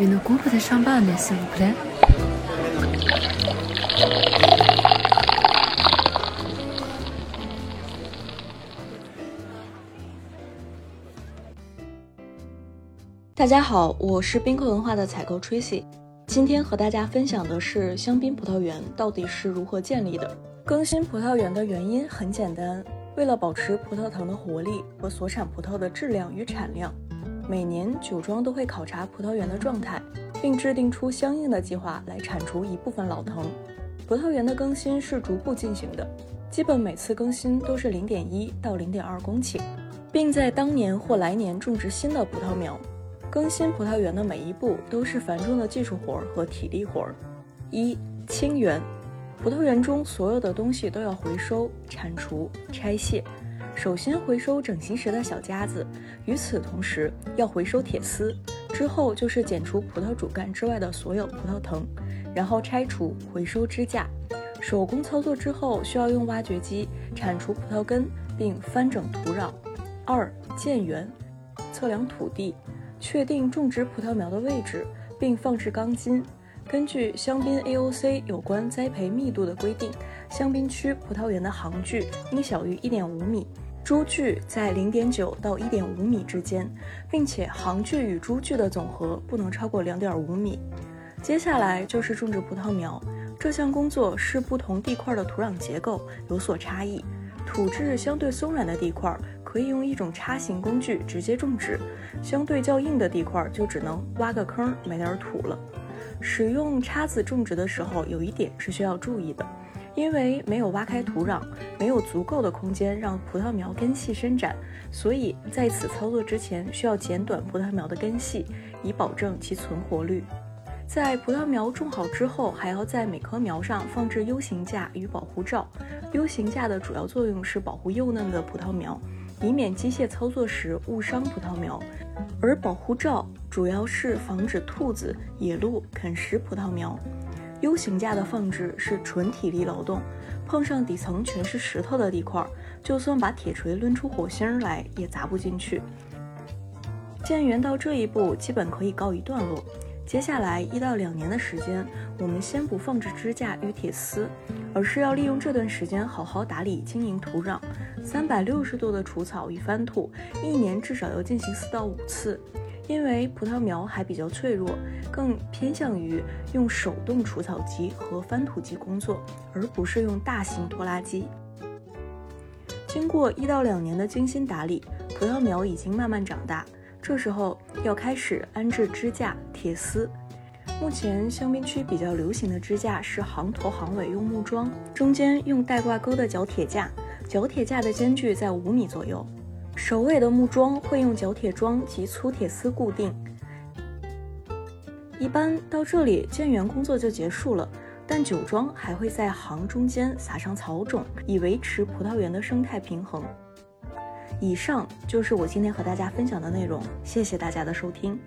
Une coupe de champagne, s'il vous plaît. 大家好，我是宾客文化的采购 Tracy，今天和大家分享的是香槟葡萄园到底是如何建立的。更新葡萄园的原因很简单，为了保持葡萄藤的活力和所产葡萄的质量与产量。每年酒庄都会考察葡萄园的状态，并制定出相应的计划来铲除一部分老藤。葡萄园的更新是逐步进行的，基本每次更新都是零点一到零点二公顷，并在当年或来年种植新的葡萄苗。更新葡萄园的每一步都是繁重的技术活儿和体力活儿。一清园，葡萄园中所有的东西都要回收、铲除、拆卸。首先回收整形时的小夹子，与此同时要回收铁丝，之后就是剪除葡萄主干之外的所有葡萄藤，然后拆除回收支架。手工操作之后需要用挖掘机铲除葡萄根并翻整土壤。二建园，测量土地，确定种植葡萄苗的位置，并放置钢筋。根据香槟 AOC 有关栽培密度的规定，香槟区葡萄园的行距应小于一点五米。株距在零点九到一点五米之间，并且行距与株距的总和不能超过两点五米。接下来就是种植葡萄苗，这项工作是不同地块的土壤结构有所差异。土质相对松软的地块可以用一种插型工具直接种植，相对较硬的地块就只能挖个坑埋点土了。使用叉子种植的时候，有一点是需要注意的。因为没有挖开土壤，没有足够的空间让葡萄苗根系伸展，所以在此操作之前需要剪短葡萄苗的根系，以保证其存活率。在葡萄苗种好之后，还要在每棵苗上放置 U 型架与保护罩。U 型架的主要作用是保护幼嫩的葡萄苗，以免机械操作时误伤葡萄苗；而保护罩主要是防止兔子、野鹿啃食葡萄苗。U 型架的放置是纯体力劳动，碰上底层全是石头的地块，就算把铁锤抡出火星来也砸不进去。建园到这一步基本可以告一段落，接下来一到两年的时间，我们先不放置支架与铁丝，而是要利用这段时间好好打理经营土壤，三百六十度的除草与翻土，一年至少要进行四到五次。因为葡萄苗还比较脆弱，更偏向于用手动除草机和翻土机工作，而不是用大型拖拉机。经过一到两年的精心打理，葡萄苗已经慢慢长大，这时候要开始安置支架、铁丝。目前香槟区比较流行的支架是行头行尾用木桩，中间用带挂钩的角铁架，角铁架的间距在五米左右。首尾的木桩会用角铁桩及粗铁丝固定。一般到这里建园工作就结束了，但酒庄还会在行中间撒上草种，以维持葡萄园的生态平衡。以上就是我今天和大家分享的内容，谢谢大家的收听。